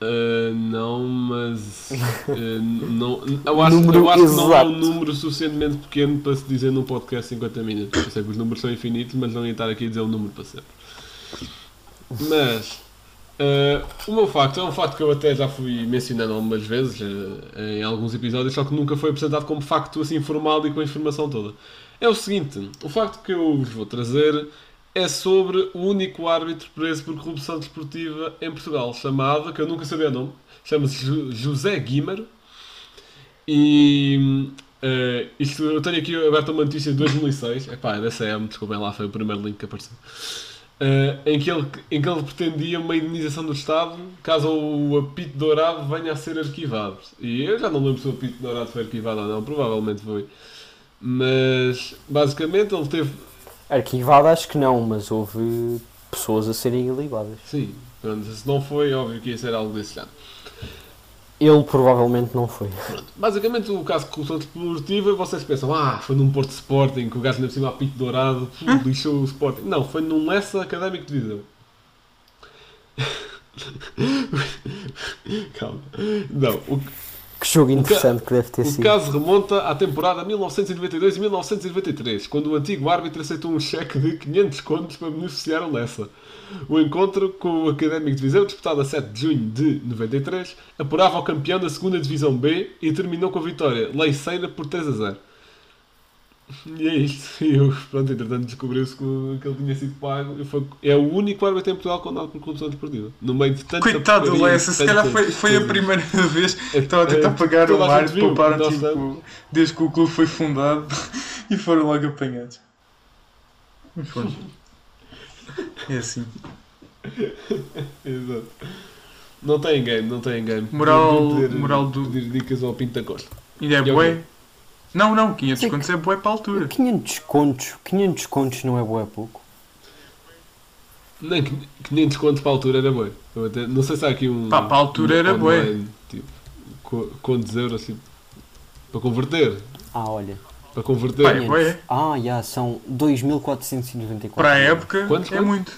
[SPEAKER 4] Uh, não, mas uh, não, eu acho, eu acho que não é
[SPEAKER 5] exato.
[SPEAKER 4] um número suficientemente pequeno para se dizer num podcast 50 minutos. Eu sei que os números são infinitos, mas não ia estar aqui a dizer um número para sempre. Mas uh, o meu facto é um facto que eu até já fui mencionando algumas vezes uh, em alguns episódios, só que nunca foi apresentado como facto assim formal e com a informação toda. É o seguinte: o facto que eu vos vou trazer é sobre o único árbitro preso por corrupção desportiva em Portugal, chamado, que eu nunca sabia o nome, chama-se José Guimar. E eh, isto, eu tenho aqui aberto uma notícia de 2006, epá, é da CM, desculpem lá, foi o primeiro link que apareceu. Eh, em, que ele, em que ele pretendia uma indenização do Estado caso o apito dourado venha a ser arquivado. E eu já não lembro se o apito dourado foi arquivado ou não, provavelmente foi. Mas basicamente ele teve
[SPEAKER 5] Arquivado acho que não, mas houve pessoas a serem ilibadas.
[SPEAKER 4] Sim, pronto, se não foi, óbvio que ia ser algo desse género.
[SPEAKER 5] Ele provavelmente não foi.
[SPEAKER 4] Basicamente, o caso de corrupção desportiva, vocês pensam, ah, foi num Porto Sporting, que o gajo ainda por cima a pico dourado, pô, lixou o Sporting. Não, foi num Lessa Académico de Viseu. Calma. Não, o,
[SPEAKER 5] Que jogo interessante que deve ter
[SPEAKER 4] o
[SPEAKER 5] sido.
[SPEAKER 4] caso remonta à temporada 1992 e 1993, quando o antigo árbitro aceitou um cheque de 500 contos para beneficiar o Lessa. O encontro com o Académico de Viseu, disputado a 7 de junho de 93, apurava o campeão da 2 Divisão B e terminou com a vitória leiceira por 3 a 0. E é isto. E eu, pronto, entretanto descobriu-se que, que ele tinha sido pago. E foi, é o único árbitro em Portugal condenado por corrupção desportiva. No meio de tanta
[SPEAKER 3] Coitado do Lessa, se calhar foi, foi a primeira vez que estava a
[SPEAKER 4] É,
[SPEAKER 3] tentar pagar
[SPEAKER 4] toda
[SPEAKER 3] o
[SPEAKER 4] a
[SPEAKER 3] mar
[SPEAKER 4] gente
[SPEAKER 3] de
[SPEAKER 4] viu,
[SPEAKER 3] poupar
[SPEAKER 4] nós
[SPEAKER 3] tipo, desde que o clube foi fundado e foram logo apanhados. Mas pronto. É assim.
[SPEAKER 4] Exato. Não tem game, não tem game.
[SPEAKER 3] Moral- moral do-
[SPEAKER 4] Pedir dicas ao Pinto da Costa.
[SPEAKER 3] Ainda é
[SPEAKER 4] E
[SPEAKER 3] bué? Não, não, 500
[SPEAKER 5] Sim.
[SPEAKER 3] contos é bué para a altura.
[SPEAKER 5] 500 contos, 500 contos não é boa pouco.
[SPEAKER 4] Nem 500 contos para a altura era bom. Eu até- não sei se há aqui um.
[SPEAKER 3] Pá, para a altura era
[SPEAKER 4] online, Tipo, co- quantos euros tipo, para converter?
[SPEAKER 5] Ah, olha.
[SPEAKER 4] Para converter.
[SPEAKER 3] Pá, é bué.
[SPEAKER 5] Ah, já, são 2.494.
[SPEAKER 3] Para a época
[SPEAKER 4] Quantos,
[SPEAKER 3] é
[SPEAKER 4] quantos?
[SPEAKER 3] muito.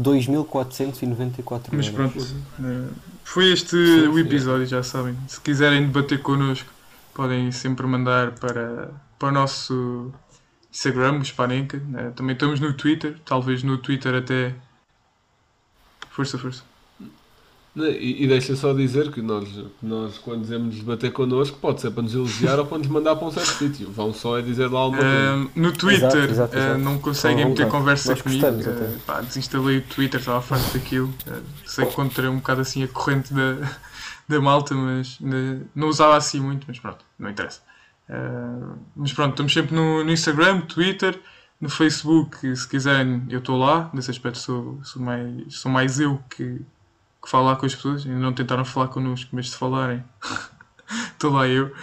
[SPEAKER 5] 2.494
[SPEAKER 3] Mas
[SPEAKER 5] euros.
[SPEAKER 3] pronto, eh, foi este
[SPEAKER 4] Sim,
[SPEAKER 3] o
[SPEAKER 4] sim.
[SPEAKER 3] episódio, já sabem. Se quiserem debater connosco, podem sempre mandar para, para o nosso Instagram, o Spanenka. né? Também estamos no Twitter, talvez no Twitter até. Força, força.
[SPEAKER 4] E, e deixa só dizer que nós, nós, quando dizemos debater connosco, pode ser para nos elogiar ou para nos mandar para um certo sítio. Vão só é dizer lá alguma coisa.
[SPEAKER 3] Eh, no Twitter
[SPEAKER 5] Exato, exato, exato.
[SPEAKER 3] não conseguem
[SPEAKER 5] Então,
[SPEAKER 3] meter conversa
[SPEAKER 5] nós
[SPEAKER 3] comigo.
[SPEAKER 5] até.
[SPEAKER 3] pá, desinstalei o Twitter, estava farto daquilo. Eh, sei que contra um bocado assim a corrente da, da malta, mas eh, não usava assim muito, mas pronto, não interessa. Eh, mas pronto, estamos sempre no, no Instagram, Twitter, no Facebook, se quiserem, eu estou lá. Nesse aspecto sou, sou, mais, sou mais eu que, lá com as pessoas. Ainda não tentaram falar connosco, mas se falarem, estou lá eu.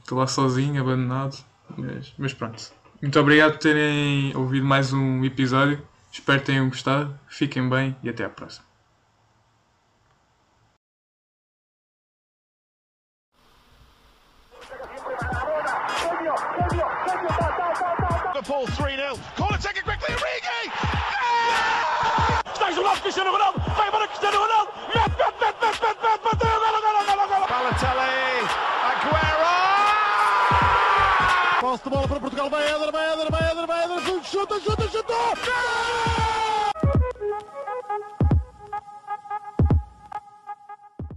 [SPEAKER 3] Estou lá sozinho, abandonado. Mas, mas pronto. Muito obrigado por terem ouvido mais um episódio. Espero que tenham gostado. Fiquem bem e até à próxima.
[SPEAKER 2] Posse de bola para Portugal, vai Éder, vai Éder, vai Éder, vai chuta, chuta, chuta! Gol!